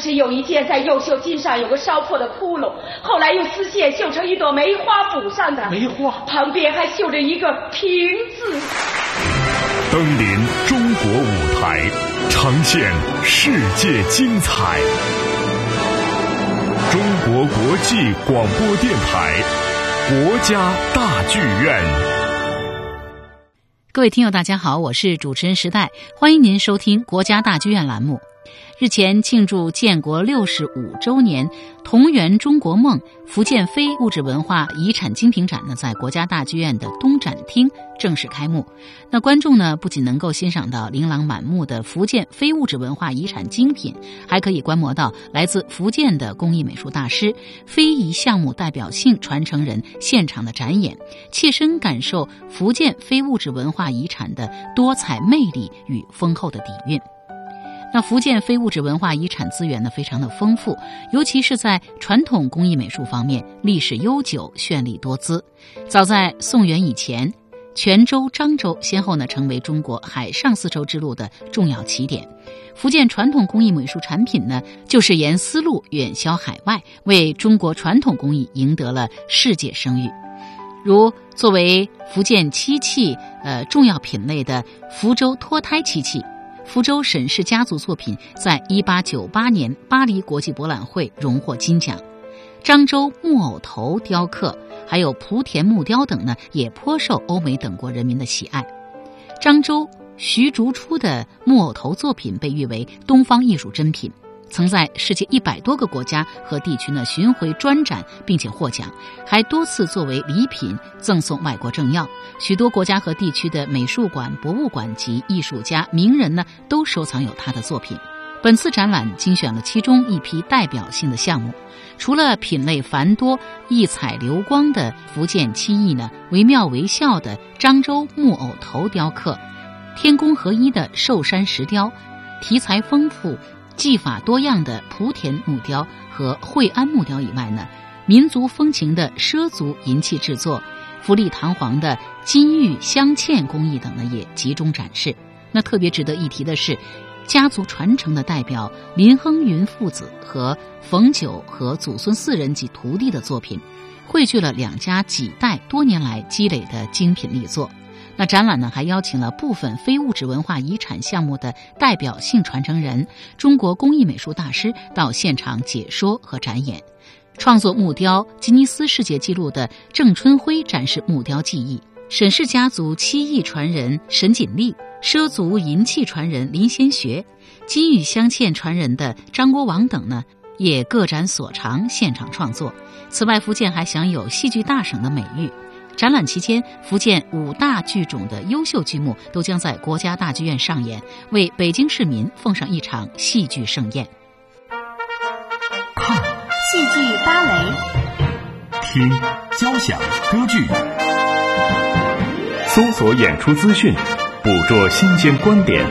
是有一件在右袖襟上有个烧破的窟窿，后来用丝线绣成一朵梅花补上的。梅花旁边还绣着一个瓶字。登临中国舞台，呈现世界精彩。中国国际广播电台，国家大剧院。各位听友，大家好，我是主持人时代，欢迎您收听国家大剧院栏目。日前庆祝建国六十五周年，同圆中国梦福建非物质文化遗产精品展呢，在国家大剧院的东展厅正式开幕。那观众呢，不仅能够欣赏到琳琅满目的福建非物质文化遗产精品，还可以观摩到来自福建的工艺美术大师、非遗项目代表性传承人现场的展演，切身感受福建非物质文化遗产的多彩魅力与丰厚的底蕴。那福建非物质文化遗产资源呢，非常的丰富，尤其是在传统工艺美术方面，历史悠久，绚丽多姿。早在宋元以前，泉州、漳州先后呢成为中国海上丝绸之路的重要起点。福建传统工艺美术产品呢，就是沿丝路远销海外，为中国传统工艺赢得了世界声誉。如作为福建漆器呃重要品类的福州脱胎漆器。福州沈氏家族作品在一八九八年巴黎国际博览会荣获金奖，漳州木偶头雕刻，还有莆田木雕等呢，也颇受欧美等国人民的喜爱。漳州徐竹初的木偶头作品被誉为东方艺术珍品。曾在世界一百多个国家和地区呢巡回专展，并且获奖，还多次作为礼品赠送外国政要。许多国家和地区的美术馆、博物馆及艺术家、名人呢都收藏有他的作品。本次展览精选了其中一批代表性的项目，除了品类繁多、异彩流光的福建漆艺呢，惟妙惟肖的漳州木偶头雕刻，天工合一的寿山石雕，题材丰富。技法多样的莆田木雕和惠安木雕以外呢，民族风情的畲族银器制作、富丽堂皇的金玉镶嵌工艺等呢，也集中展示。那特别值得一提的是，家族传承的代表林亨云父子和冯九和祖孙四人及徒弟的作品，汇聚了两家几代多年来积累的精品力作。那展览呢，还邀请了部分非物质文化遗产项目的代表性传承人、中国工艺美术大师到现场解说和展演。创作木雕吉尼斯世界纪录的郑春辉展示木雕技艺，沈氏家族漆艺传人沈锦丽、畲族银器传人林先学、金玉镶嵌传人的张国王等呢，也各展所长，现场创作。此外，福建还享有戏剧大省的美誉。展览期间，福建五大剧种的优秀剧目都将在国家大剧院上演，为北京市民奉上一场戏剧盛宴。看戏剧芭蕾，听交响歌剧，搜索演出资讯，捕捉新鲜观点，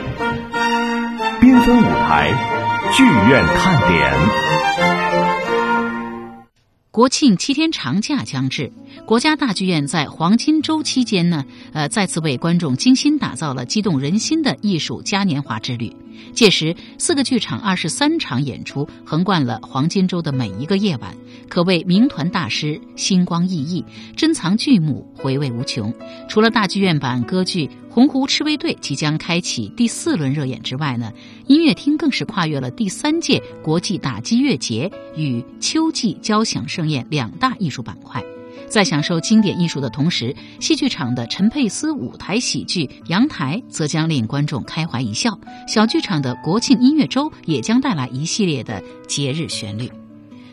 缤纷舞台，剧院看点。国庆七天长假将至，国家大剧院在黄金周期间呢，呃，再次为观众精心打造了激动人心的艺术嘉年华之旅。届时，四个剧场二十三场演出横贯了黄金周的每一个夜晚，可谓名团大师星光熠熠，珍藏剧目回味无穷。除了大剧院版歌剧。洪湖赤卫队即将开启第四轮热演之外呢，音乐厅更是跨越了第三届国际打击乐节与秋季交响盛宴两大艺术板块，在享受经典艺术的同时，戏剧场的陈佩斯舞台喜剧《阳台》则将令观众开怀一笑，小剧场的国庆音乐周也将带来一系列的节日旋律。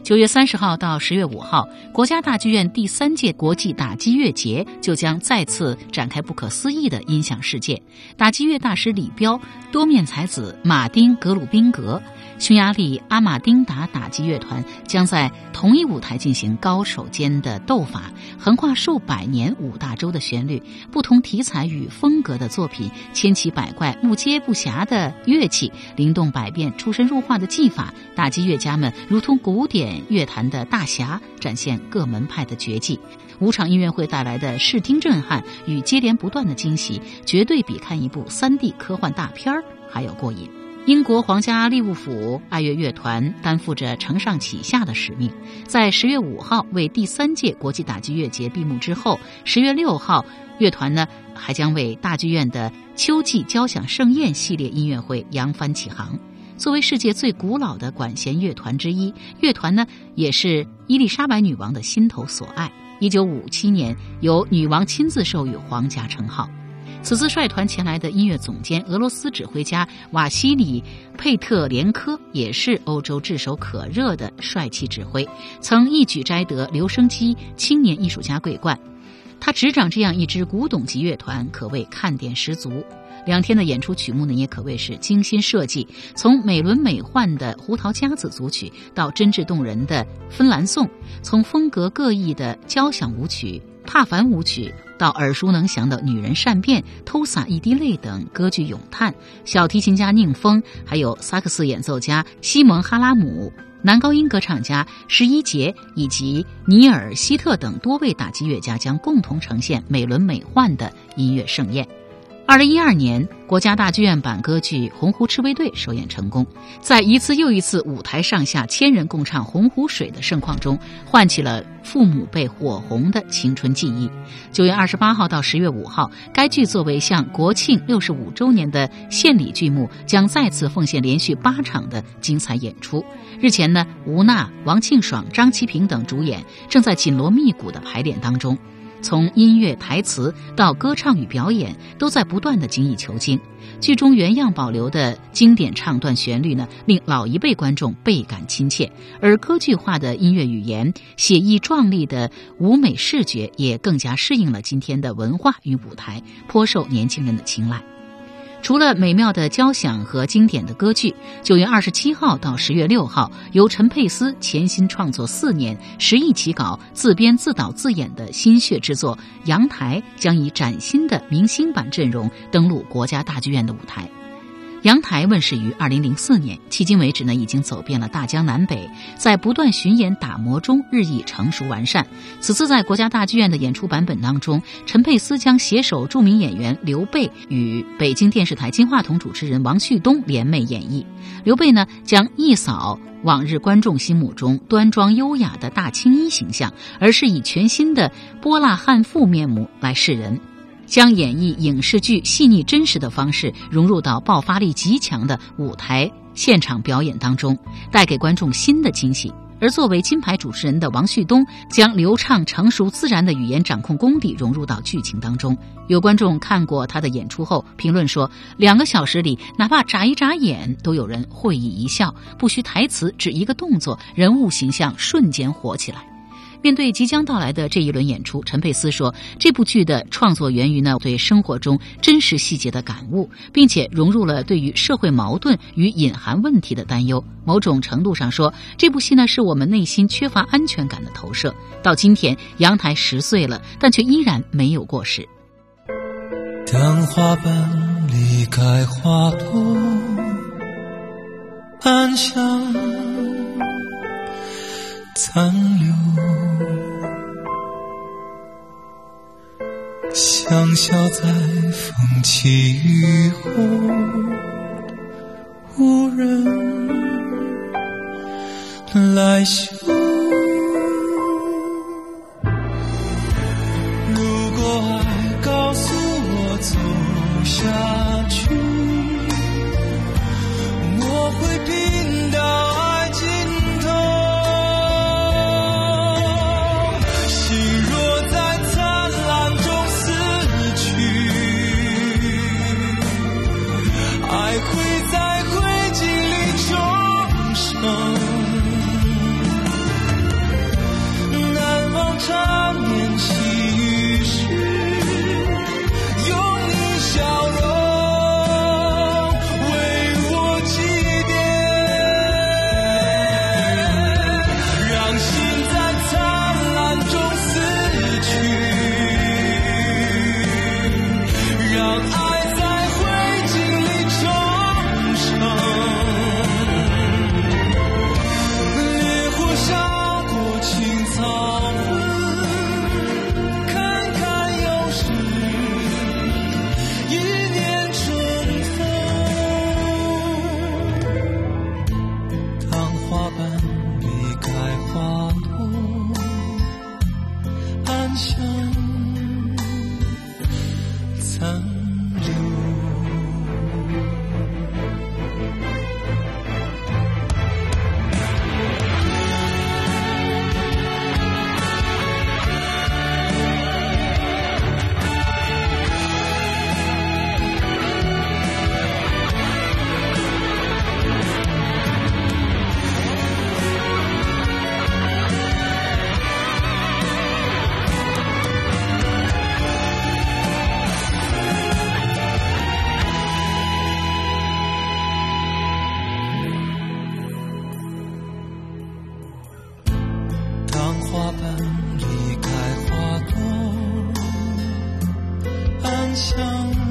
九月三十号到十月五号，国家大剧院第三届国际打击乐节就将再次展开不可思议的音响世界。打击乐大师李彪、多面才子马丁·格鲁宾格。匈牙利阿马丁达打击乐团将在同一舞台进行高手间的斗法，横跨数百年五大洲的旋律，不同题材与风格的作品，千奇百怪、目接不暇的乐器，灵动百变、出神入化的技法，打击乐家们如同古典乐坛的大侠，展现各门派的绝技。五场音乐会带来的视听震撼与接连不断的惊喜，绝对比看一部三 D 科幻大片儿还要过瘾。英国皇家利物浦爱乐乐团担负着承上启下的使命，在十月五号为第三届国际打击乐节闭幕之后，十月六号，乐团呢还将为大剧院的秋季交响盛宴系列音乐会扬帆起航。作为世界最古老的管弦乐团之一，乐团呢也是伊丽莎白女王的心头所爱。一九五七年，由女王亲自授予皇家称号。此次率团前来的音乐总监、俄罗斯指挥家瓦西里·佩特连科，也是欧洲炙手可热的帅气指挥，曾一举摘得留声机青年艺术家桂冠。他执掌这样一支古董级乐团，可谓看点十足。两天的演出曲目呢，也可谓是精心设计，从美轮美奂的胡桃夹子组曲到真挚动人的芬兰颂，从风格各异的交响舞曲、帕凡舞曲。到耳熟能详的《女人善变》《偷洒一滴泪》等歌剧咏叹，小提琴家宁峰，还有萨克斯演奏家西蒙哈拉姆，男高音歌唱家十一杰以及尼尔希特等多位打击乐家将共同呈现美轮美奂的音乐盛宴。二零一二年，国家大剧院版歌剧《洪湖赤卫队》首演成功，在一次又一次舞台上下千人共唱《洪湖水》的盛况中，唤起了父母辈火红的青春记忆。九月二十八号到十月五号，该剧作为向国庆六十五周年的献礼剧目，将再次奉献连续八场的精彩演出。日前呢，吴娜、王庆爽、张其平等主演正在紧锣密鼓的排练当中。从音乐、台词到歌唱与表演，都在不断的精益求精。剧中原样保留的经典唱段旋律呢，令老一辈观众倍感亲切；而歌剧化的音乐语言、写意壮丽的舞美视觉，也更加适应了今天的文化与舞台，颇受年轻人的青睐。除了美妙的交响和经典的歌剧，九月二十七号到十月六号，由陈佩斯潜心创作四年、十亿起稿、自编自导自演的心血之作《阳台》，将以崭新的明星版阵容登陆国家大剧院的舞台。阳台问世于二零零四年，迄今为止呢，已经走遍了大江南北，在不断巡演打磨中日益成熟完善。此次在国家大剧院的演出版本当中，陈佩斯将携手著名演员刘备与北京电视台金话筒主持人王旭东联袂演绎。刘备呢，将一扫往日观众心目中端庄优雅的大青衣形象，而是以全新的泼辣汉妇面目来示人。将演绎影视剧细腻真实的方式融入到爆发力极强的舞台现场表演当中，带给观众新的惊喜。而作为金牌主持人的王旭东，将流畅、成熟、自然的语言掌控功底融入到剧情当中。有观众看过他的演出后评论说：“两个小时里，哪怕眨一眨眼，都有人会意一笑，不需台词，只一个动作，人物形象瞬间火起来。”面对即将到来的这一轮演出，陈佩斯说：“这部剧的创作源于呢对生活中真实细节的感悟，并且融入了对于社会矛盾与隐含问题的担忧。某种程度上说，这部戏呢是我们内心缺乏安全感的投射。到今天，阳台十岁了，但却依然没有过时。当花瓣离开花朵，暗香残留。”香消在风起雨后，无人来嗅。如果爱告诉我走下去，我会拼到。想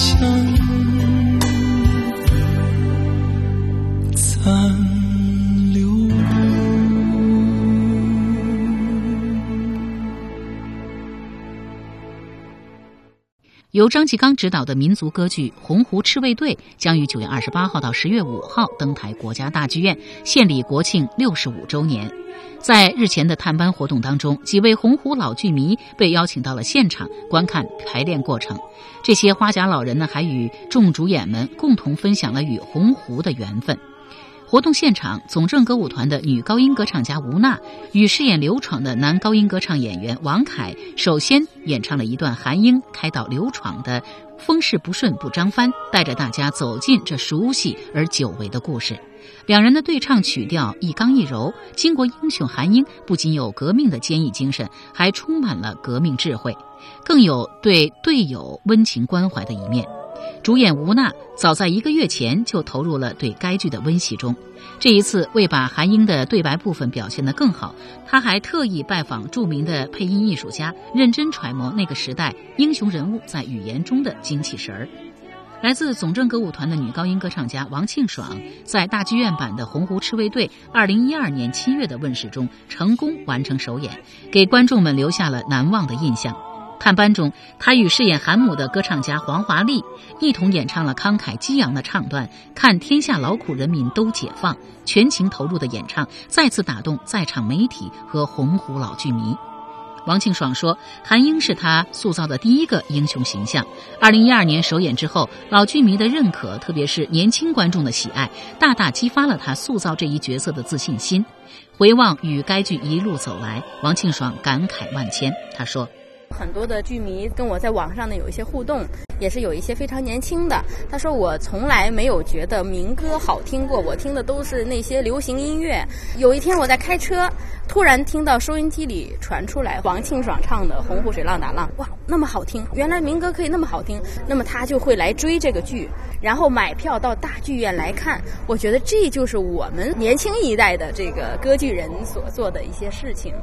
暗由张继刚执导的民族歌剧《洪湖赤卫队》将于九月二十八号到十月五号登台国家大剧院，献礼国庆六十五周年。在日前的探班活动当中，几位洪湖老剧迷被邀请到了现场观看排练过程。这些花甲老人呢，还与众主演们共同分享了与洪湖的缘分。活动现场，总政歌舞团的女高音歌唱家吴娜与饰演刘闯的男高音歌唱演员王凯，首先演唱了一段韩英开导刘闯的“风势不顺不张帆”，带着大家走进这熟悉而久违的故事。两人的对唱曲调一刚一柔，巾帼英雄韩英不仅有革命的坚毅精神，还充满了革命智慧，更有对队友温情关怀的一面。主演吴娜早在一个月前就投入了对该剧的温习中。这一次，为把韩英的对白部分表现得更好，他还特意拜访著名的配音艺术家，认真揣摩那个时代英雄人物在语言中的精气神儿。来自总政歌舞团的女高音歌唱家王庆爽，在大剧院版的《洪湖赤卫队》二零一二年七月的问世中成功完成首演，给观众们留下了难忘的印象。探班中，他与饰演韩母的歌唱家黄华丽一同演唱了慷慨激昂的唱段，看天下劳苦人民都解放，全情投入的演唱再次打动在场媒体和洪湖老剧迷。王庆爽说：“韩英是他塑造的第一个英雄形象。二零一二年首演之后，老剧迷的认可，特别是年轻观众的喜爱，大大激发了他塑造这一角色的自信心。回望与该剧一路走来，王庆爽感慨万千。他说。”很多的剧迷跟我在网上呢有一些互动，也是有一些非常年轻的。他说我从来没有觉得民歌好听过，我听的都是那些流行音乐。有一天我在开车，突然听到收音机里传出来王庆爽唱的《洪湖水浪打浪》，哇，那么好听！原来民歌可以那么好听，那么他就会来追这个剧，然后买票到大剧院来看。我觉得这就是我们年轻一代的这个歌剧人所做的一些事情。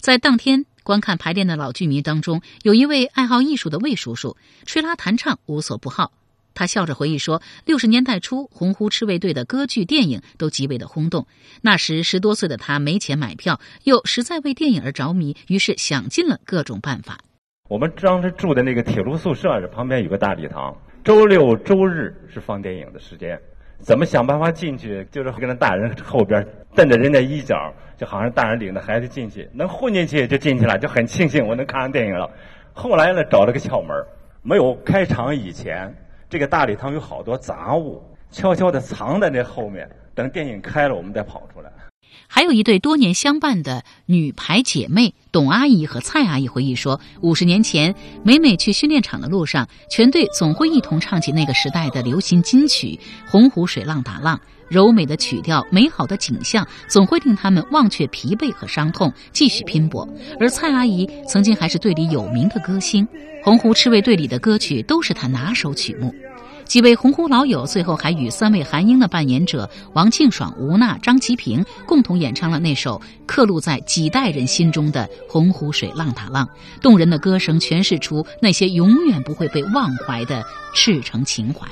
在当天。观看排练的老剧迷当中，有一位爱好艺术的魏叔叔，吹拉弹唱无所不好。他笑着回忆说：“六十年代初，洪湖赤卫队的歌剧、电影都极为的轰动。那时十多岁的他没钱买票，又实在为电影而着迷，于是想尽了各种办法。我们当时住的那个铁路宿舍这旁边有个大礼堂，周六周日是放电影的时间。怎么想办法进去？就是跟着大人后边瞪着人家衣角，就好像大人领着孩子进去，能混进去就进去了，就很庆幸我能看上电影了。后来呢，找了个窍门，没有开场以前，这个大礼堂有好多杂物，悄悄地藏在那后面，等电影开了，我们再跑出来。还有一对多年相伴的女排姐妹董阿姨和蔡阿姨回忆说，五十年前，每每去训练场的路上，全队总会一同唱起那个时代的流行金曲《洪湖水浪打浪》，柔美的曲调，美好的景象，总会令他们忘却疲惫和伤痛，继续拼搏。而蔡阿姨曾经还是队里有名的歌星，《洪湖赤卫队》里的歌曲都是她拿手曲目。几位洪湖老友最后还与三位韩英的扮演者王庆爽、吴娜、张其平共同演唱了那首刻录在几代人心中的《洪湖水浪打浪》，动人的歌声诠释出那些永远不会被忘怀的赤诚情怀。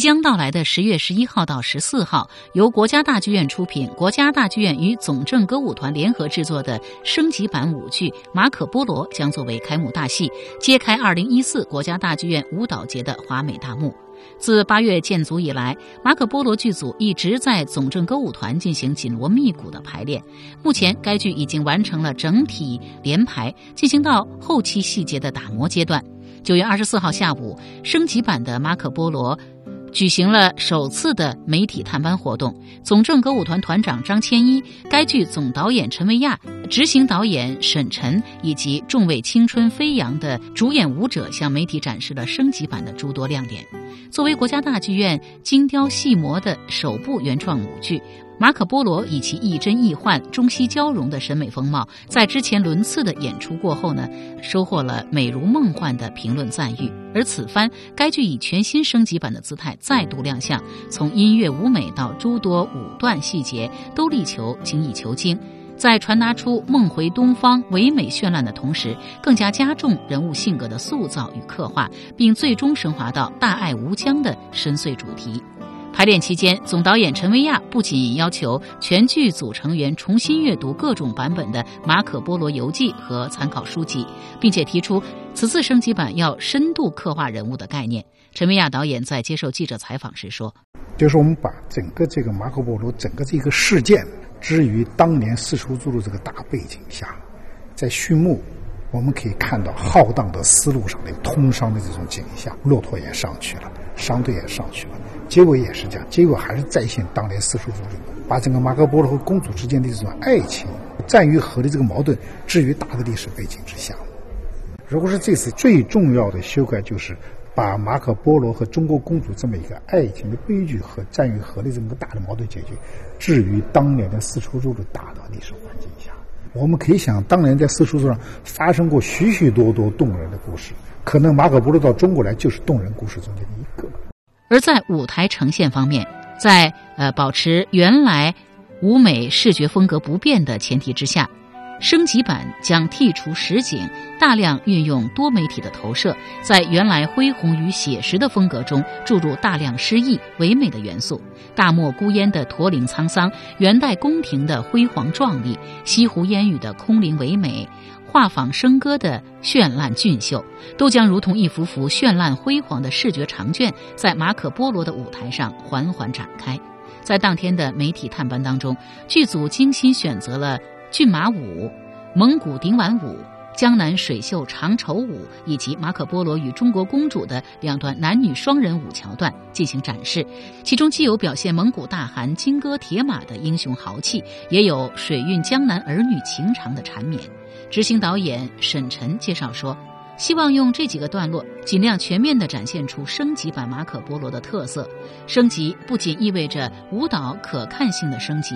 将到来的十月十一号到十四号，由国家大剧院出品、国家大剧院与总政歌舞团联合制作的升级版舞剧《马可波罗》将作为开幕大戏，揭开二零一四国家大剧院舞蹈节的华美大幕。自八月建组以来，马可波罗剧组一直在总政歌舞团进行紧锣密鼓的排练。目前，该剧已经完成了整体连排，进行到后期细节的打磨阶段。九月二十四号下午，升级版的马可波罗。举行了首次的媒体探班活动，总政歌舞团团长张千一、该剧总导演陈维亚、执行导演沈晨以及众位青春飞扬的主演舞者向媒体展示了升级版的诸多亮点。作为国家大剧院精雕细磨的首部原创舞剧。马可波罗以其亦真亦幻、中西交融的审美风貌，在之前轮次的演出过后呢，收获了美如梦幻的评论赞誉。而此番，该剧以全新升级版的姿态再度亮相，从音乐舞美到诸多舞段细节，都力求精益求精，在传达出梦回东方唯美绚烂的同时，更加加重人物性格的塑造与刻画，并最终升华到大爱无疆的深邃主题。排练期间，总导演陈维亚不仅要求全剧组成员重新阅读各种版本的《马可波罗游记》和参考书籍，并且提出此次升级版要深度刻画人物的概念。陈维亚导演在接受记者采访时说：“就是我们把整个这个马可波罗整个这个事件置于当年丝绸之路这个大背景下，在序幕，我们可以看到浩荡的丝路上的通商的这种景象，骆驼也上去了，商队也上去了。”结果也是这样，结果还是再现当年丝绸之路，把整个马可波罗和公主之间的这种爱情、战与和的这个矛盾置于大的历史背景之下。如果是这次最重要的修改，就是把马可波罗和中国公主这么一个爱情的悲剧和战与和的这么个大的矛盾解决，置于当年的丝绸之路的大的历史环境下。我们可以想，当年在丝绸之路上发生过许许多多动人的故事，可能马可波罗到中国来就是动人故事中的一个。而在舞台呈现方面，在呃保持原来舞美视觉风格不变的前提之下，升级版将剔除实景，大量运用多媒体的投射，在原来恢宏与写实的风格中注入大量诗意唯美的元素。大漠孤烟的驼铃沧桑，元代宫廷的辉煌壮丽，西湖烟雨的空灵唯美。画舫笙歌的绚烂俊秀，都将如同一幅幅绚烂辉煌的视觉长卷，在马可波罗的舞台上缓缓展开。在当天的媒体探班当中，剧组精心选择了骏马舞、蒙古顶碗舞。江南水袖长绸舞以及马可波罗与中国公主的两段男女双人舞桥段进行展示，其中既有表现蒙古大汗金戈铁马的英雄豪气，也有水韵江南儿女情长的缠绵。执行导演沈晨介绍说，希望用这几个段落尽量全面地展现出升级版马可波罗的特色。升级不仅意味着舞蹈可看性的升级。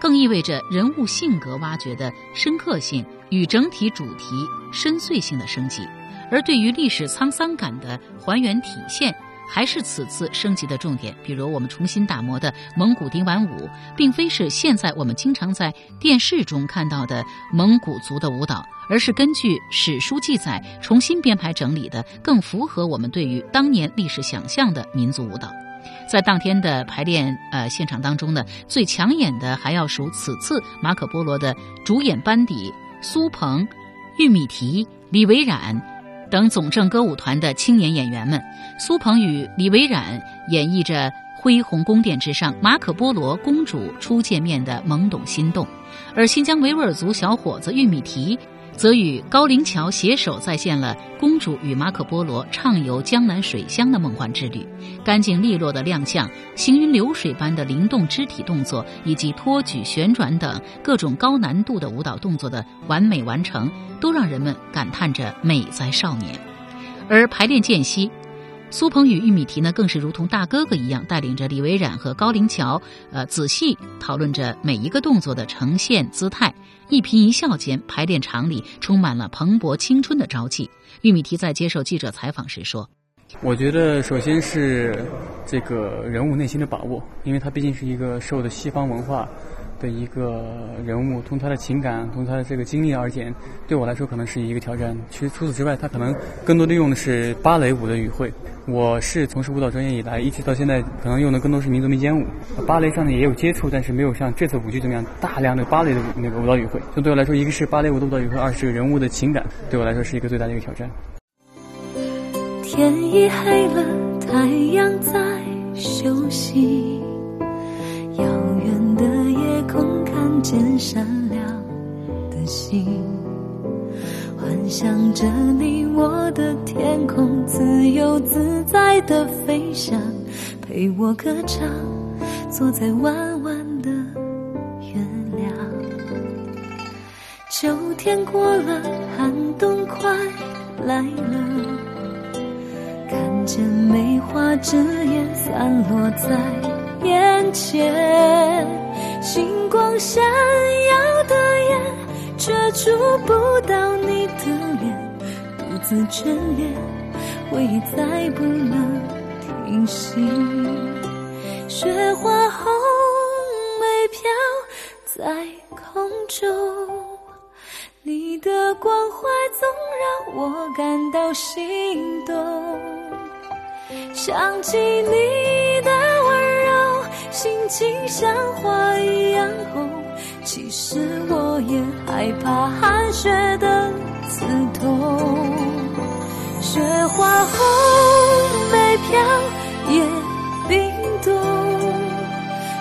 更意味着人物性格挖掘的深刻性与整体主题深邃性的升级，而对于历史沧桑感的还原体现。还是此次升级的重点，比如我们重新打磨的蒙古丁晚舞，并非是现在我们经常在电视中看到的蒙古族的舞蹈，而是根据史书记载重新编排整理的，更符合我们对于当年历史想象的民族舞蹈。在当天的排练呃现场当中呢，最抢眼的还要数此次马可波罗的主演班底：苏鹏、玉米提、李维冉。等总政歌舞团的青年演员们，苏鹏与李维冉演绎着恢宏宫殿之上马可波罗公主初见面的懵懂心动，而新疆维吾尔族小伙子玉米提。则与高凌桥携手再现了公主与马可波罗畅游江南水乡的梦幻之旅，干净利落的亮相、行云流水般的灵动肢体动作，以及托举、旋转等各种高难度的舞蹈动作的完美完成，都让人们感叹着美哉少年。而排练间隙，苏鹏与玉米提呢，更是如同大哥哥一样，带领着李维冉和高凌桥，呃，仔细讨论着每一个动作的呈现姿态。一颦一笑间，排练场里充满了蓬勃青春的朝气。玉米提在接受记者采访时说：“我觉得，首先是这个人物内心的把握，因为他毕竟是一个受的西方文化。”的一个人物，从他的情感，从他的这个经历而言，对我来说可能是一个挑战。其实除此之外，他可能更多的用的是芭蕾舞的语汇。我是从事舞蹈专业以来，一直到现在，可能用的更多是民族民间舞。芭蕾上呢也有接触，但是没有像这次舞剧这么样大量的芭蕾的那个舞蹈语汇。就对我来说，一个是芭蕾舞的舞蹈语汇，二是人物的情感，对我来说是一个最大的一个挑战。天已黑了，太阳在休息。遥远，看见闪亮的心，幻想着你我的天空，自由自在的飞翔，陪我歌唱，坐在弯弯的月亮。秋天过了，寒冬快来了，看见梅花枝叶散落在。眼前，星光闪耀的眼，却触不到你的脸，独自眷恋，回忆再不能停息。雪花红梅飘在空中，你的关怀总让我感到心动，想起你的。心情像花一样红，其实我也害怕寒雪的刺痛。雪花红梅飘也冰冻，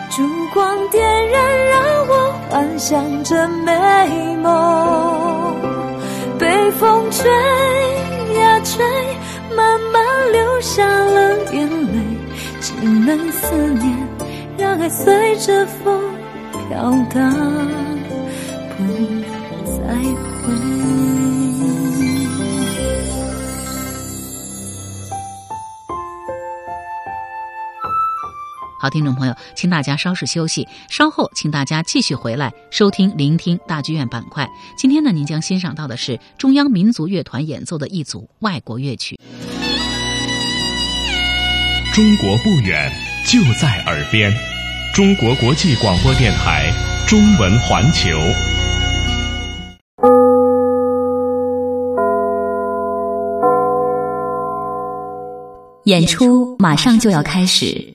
烛光点燃，让我幻想着美梦。被风吹呀吹，慢慢流下了眼泪，只能思念。让爱随着风飘荡，不再回。好，听众朋友，请大家稍事休息，稍后请大家继续回来收听、聆听大剧院板块。今天呢，您将欣赏到的是中央民族乐团演奏的一组外国乐曲。中国不远。就在耳边，中国国际广播电台中文环球演出马上就要开始，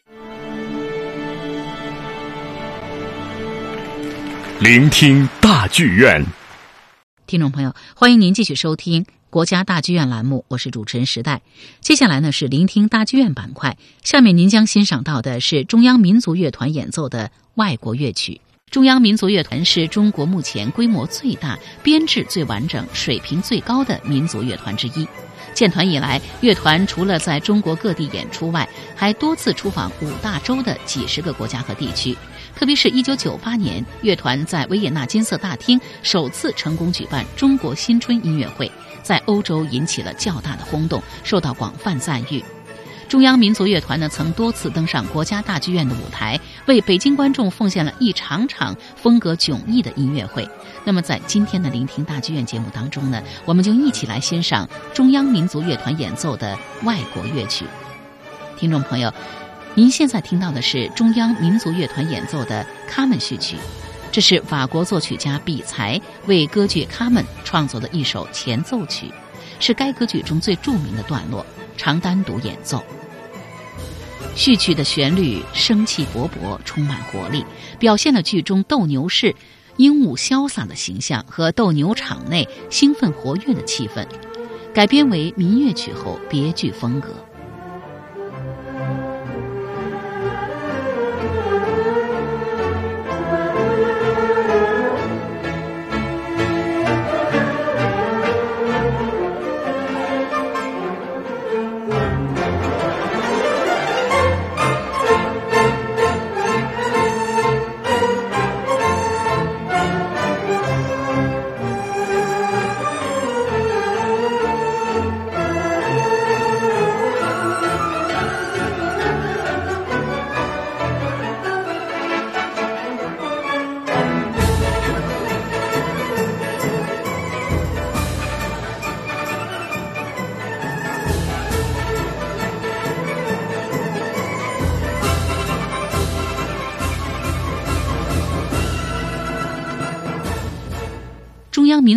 聆听大剧院。听众朋友，欢迎您继续收听。国家大剧院栏目，我是主持人时代。接下来呢是聆听大剧院板块，下面您将欣赏到的是中央民族乐团演奏的外国乐曲。中央民族乐团是中国目前规模最大、编制最完整、水平最高的民族乐团之一。建团以来，乐团除了在中国各地演出外，还多次出访五大洲的几十个国家和地区。特别是一九九八年，乐团在维也纳金色大厅首次成功举办中国新春音乐会。在欧洲引起了较大的轰动，受到广泛赞誉。中央民族乐团呢，曾多次登上国家大剧院的舞台，为北京观众奉献了一场场风格迥异的音乐会。那么，在今天的聆听大剧院节目当中呢，我们就一起来欣赏中央民族乐团演奏的外国乐曲。听众朋友，您现在听到的是中央民族乐团演奏的《卡门序曲》，这是法国作曲家比才为歌剧《卡门》创作的一首前奏曲，是该歌剧中最著名的段落，常单独演奏。序曲的旋律生气勃勃，充满活力，表现了剧中斗牛士英武潇洒的形象和斗牛场内兴奋活跃的气氛。改编为民乐曲后，别具风格。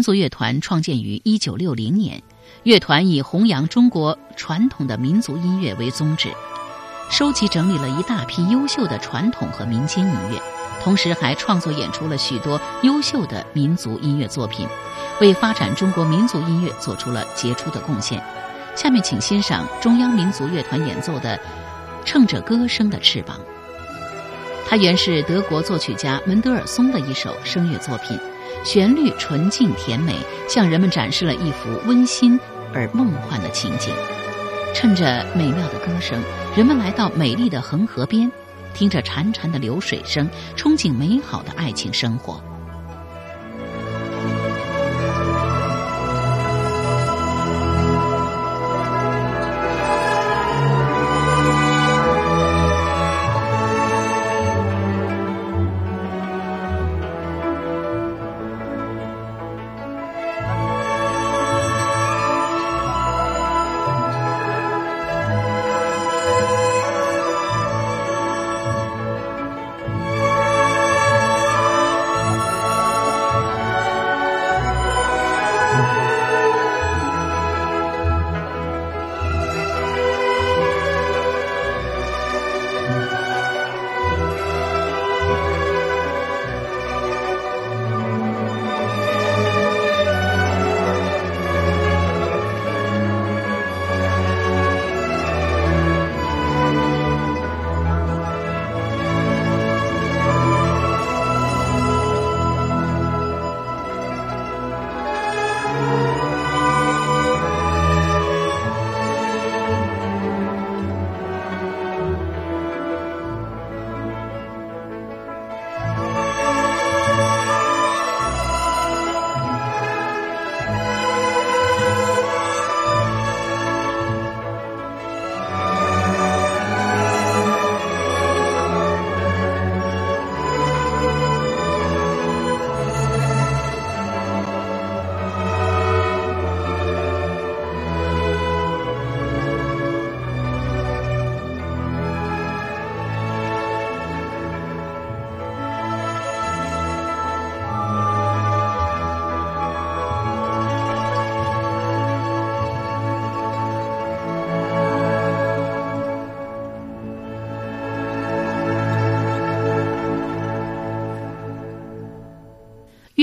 中央民族乐团创建于一九六零年，乐团以弘扬中国传统的民族音乐为宗旨，收集整理了一大批优秀的传统和民间音乐，同时还创作演出了许多优秀的民族音乐作品，为发展中国民族音乐做出了杰出的贡献。下面请欣赏中央民族乐团演奏的《乘着歌声的翅膀》，它原是德国作曲家门德尔松的一首声乐作品。旋律纯净甜美，向人们展示了一幅温馨而梦幻的情景。趁着美妙的歌声，人们来到美丽的恒河边，听着潺潺的流水声，憧憬美好的爱情生活。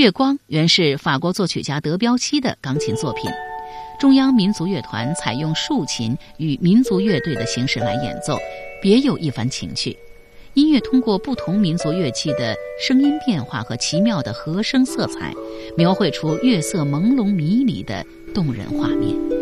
月光原是法国作曲家德彪西的钢琴作品，中央民族乐团采用竖琴与民族乐队的形式来演奏，别有一番情趣。音乐通过不同民族乐器的声音变化和奇妙的和声色彩，描绘出月色朦胧迷离的动人画面。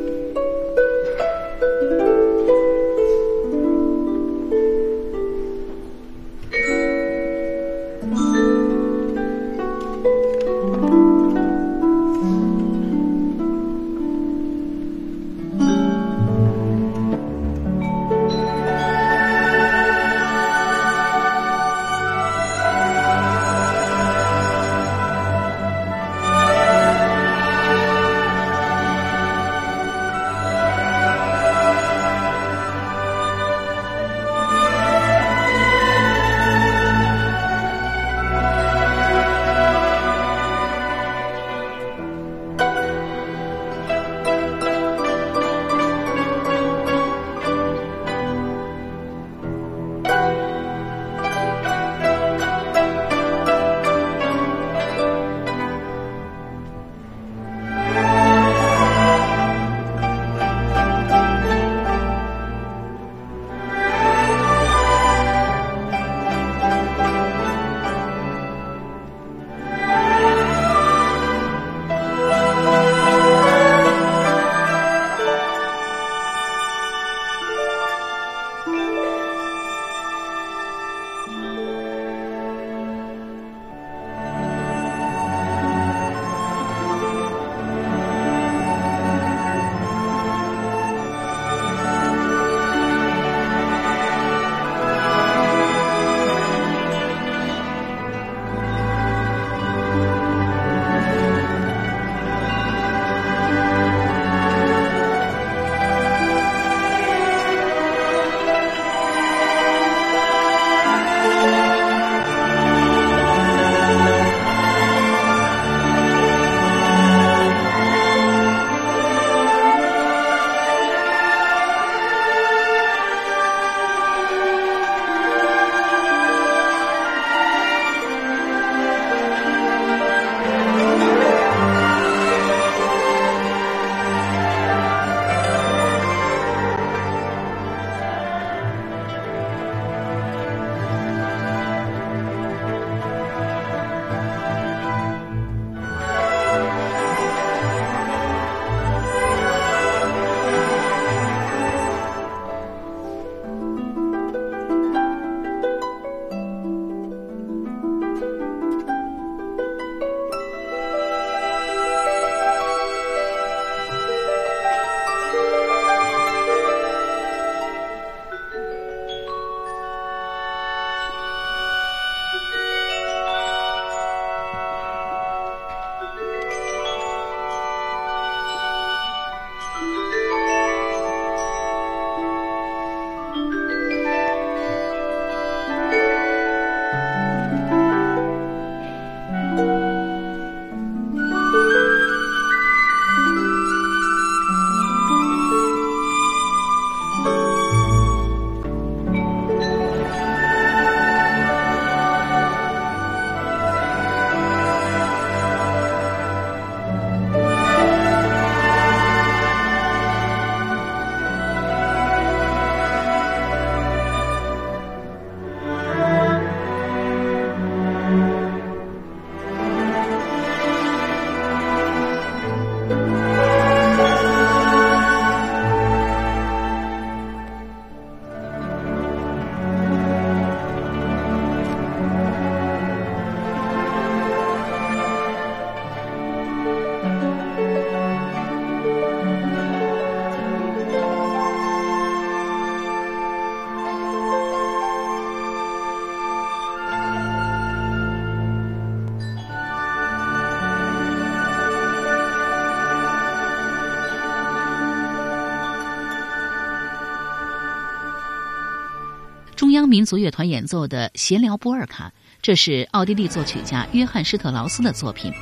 民族乐团演奏的《闲聊波尔卡》，这是奥地利作曲家约翰施特劳斯的作品。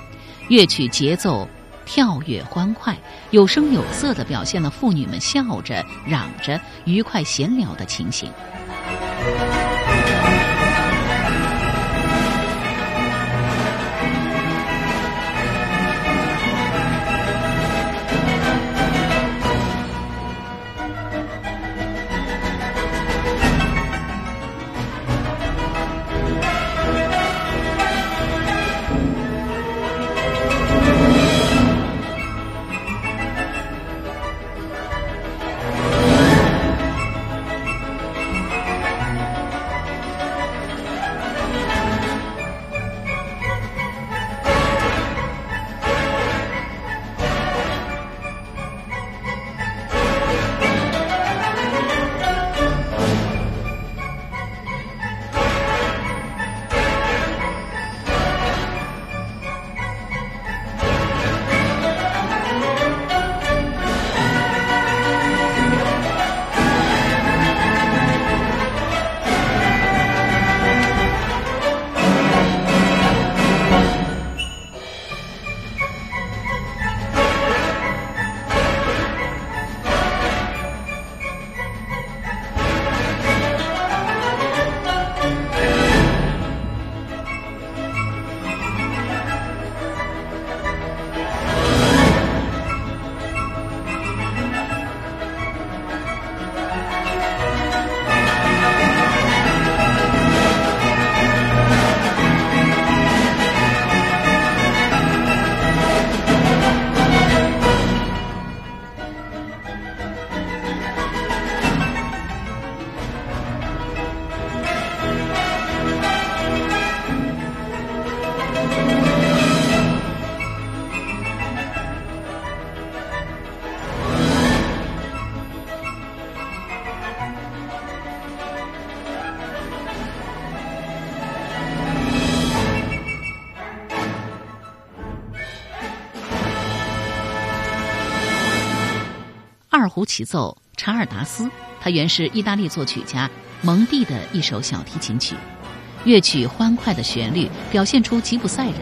乐曲节奏跳跃欢快，有声有色地表现了妇女们笑着、嚷着、愉快闲聊的情形。齐奏《查尔达斯》，它原是意大利作曲家蒙蒂的一首小提琴曲。乐曲欢快的旋律表现出吉普赛人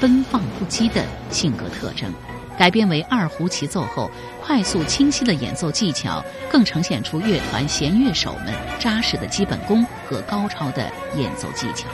奔放不羁的性格特征。改编为二胡齐奏后，快速清晰的演奏技巧更呈现出乐团弦乐手们扎实的基本功和高超的演奏技巧。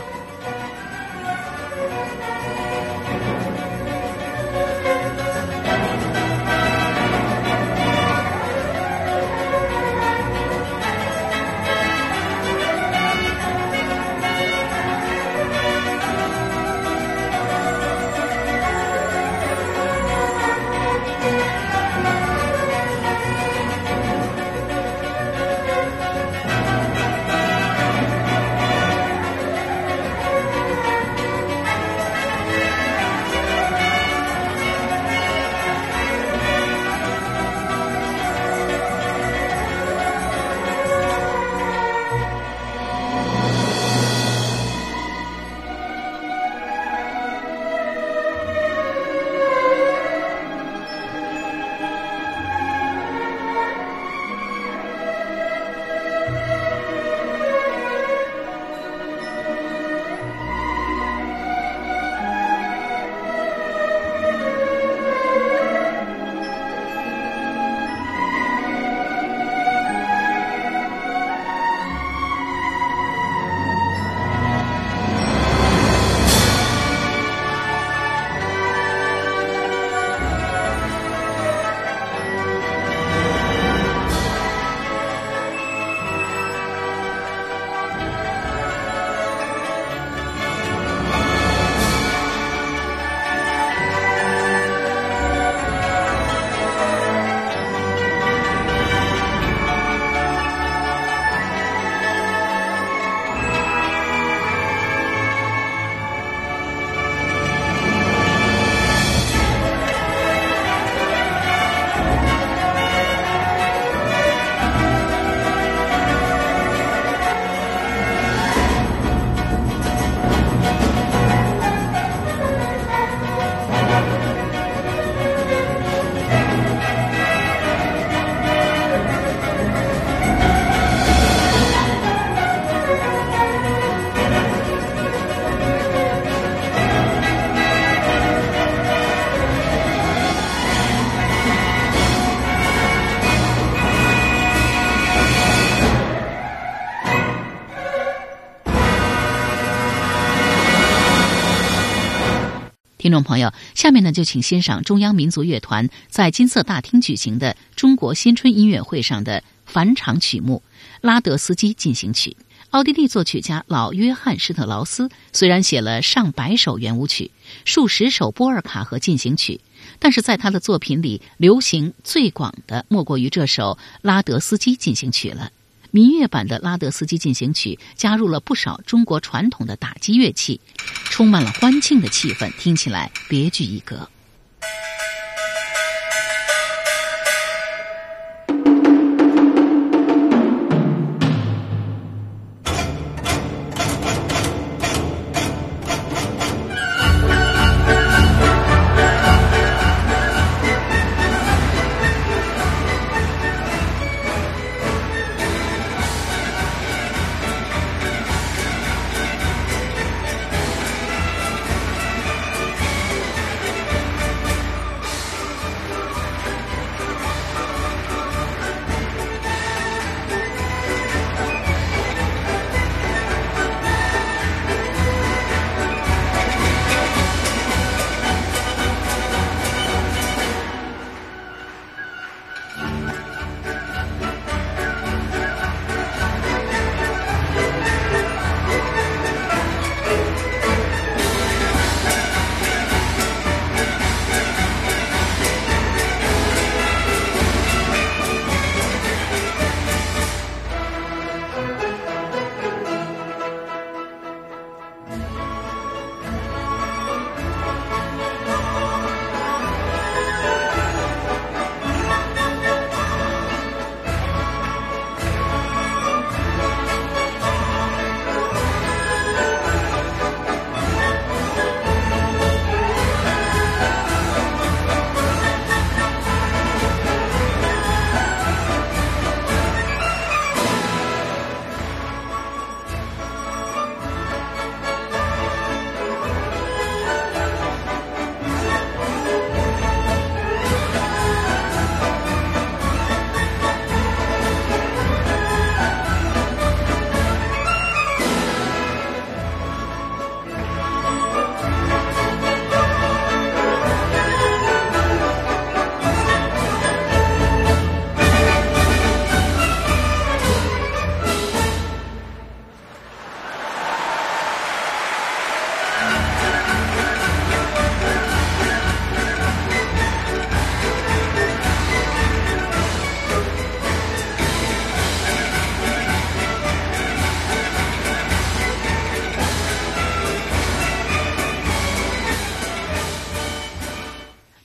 听众朋友，下面呢就请欣赏中央民族乐团在金色大厅举行的中国新春音乐会上的返场曲目《拉德斯基进行曲》。奥地利作曲家老约翰施特劳斯虽然写了上百首圆舞曲、数十首波尔卡和进行曲，但是在他的作品里，流行最广的莫过于这首拉德斯基进行曲了。民乐版的拉德斯基进行曲加入了不少中国传统的打击乐器，充满了欢庆的气氛，听起来别具一格。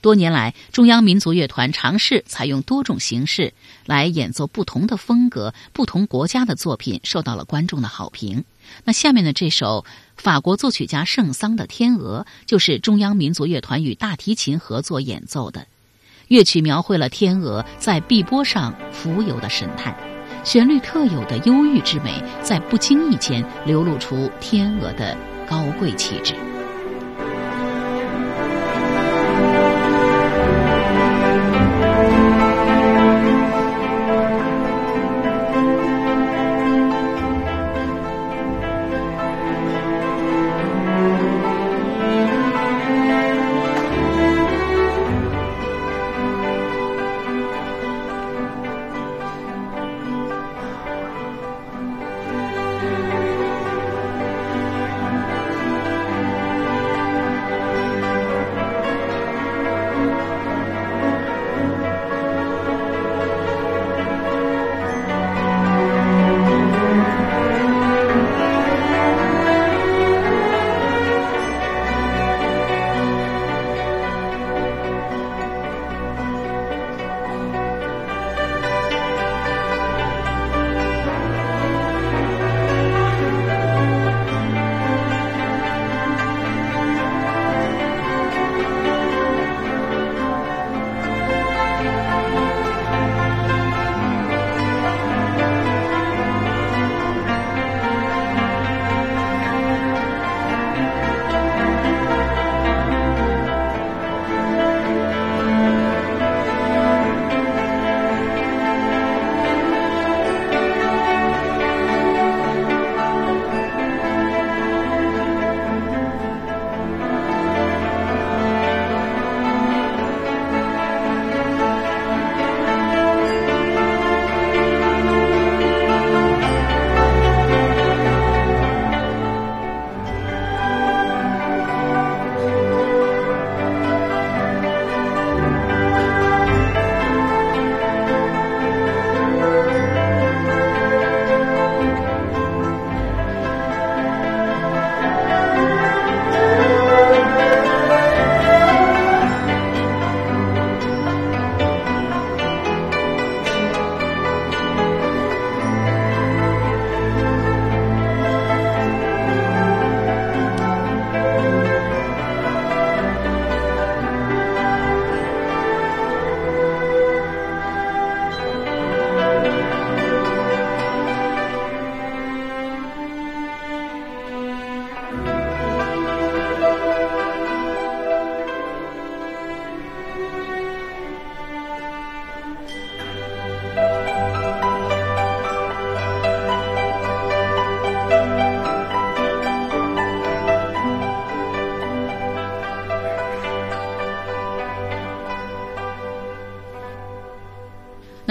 多年来，中央民族乐团尝试采用多种形式来演奏不同的风格、不同国家的作品，受到了观众的好评。那下面的这首法国作曲家圣桑的《天鹅》，就是中央民族乐团与大提琴合作演奏的。乐曲描绘了天鹅在碧波上浮游的神态，旋律特有的忧郁之美，在不经意间流露出天鹅的高贵气质。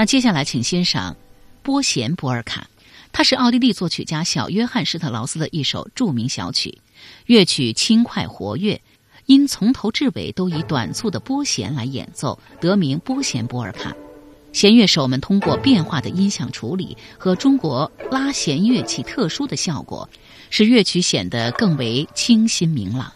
接下来请欣赏波弦波尔卡，它是奥地利作曲家小约翰施特劳斯的一首著名小曲，乐曲轻快活跃，因从头至尾都以短促的拨弦来演奏，得名拨弦波尔卡。弦乐手们通过变化的音响处理和中国拉弦乐器特殊的效果，使乐曲显得更为清新明朗。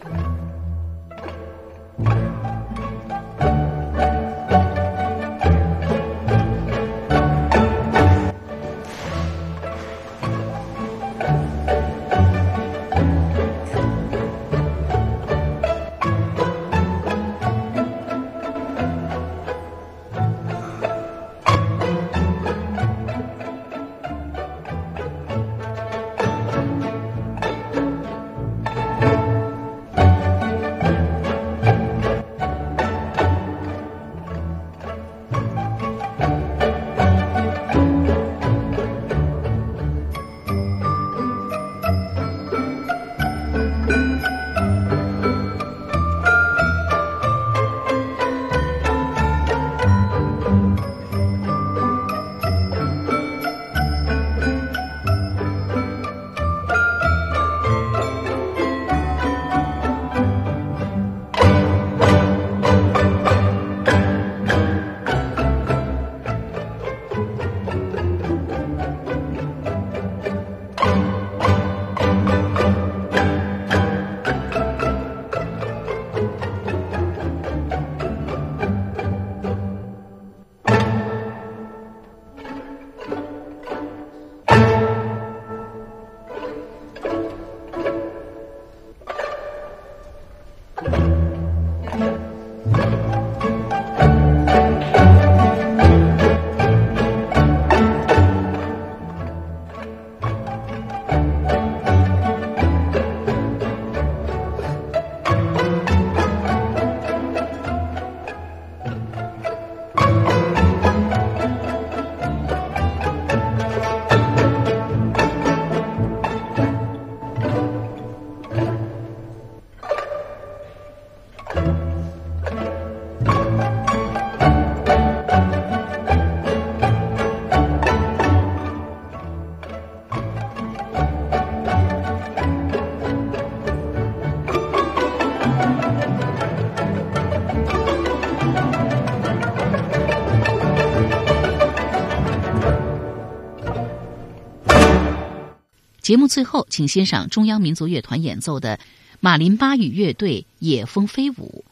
节目最后，请欣赏中央民族乐团演奏的马林巴语乐队《野蜂飞舞》，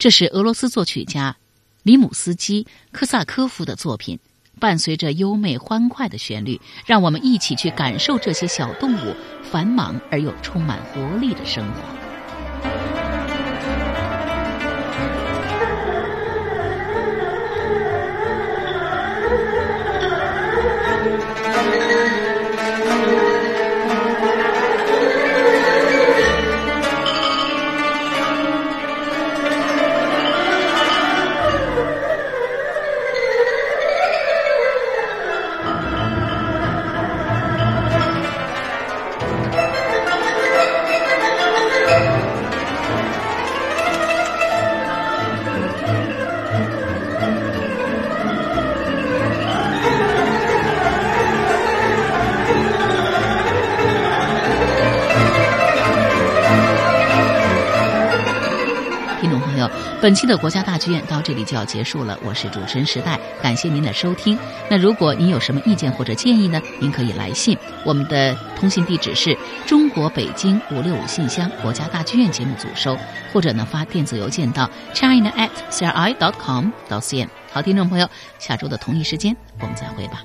这是俄罗斯作曲家里姆斯基科萨科夫的作品。伴随着优美欢快的旋律，让我们一起去感受这些小动物繁忙而又充满活力的生活。本期的国家大剧院到这里就要结束了。我是主持人时代，感谢您的收听。那如果您有什么意见或者建议呢？您可以来信，我们的通信地址是中国北京五六五信箱国家大剧院节目组收，或者呢发电子邮件到 china at cri dot com dot cn。好，听众朋友，下周的同一时间我们再会吧。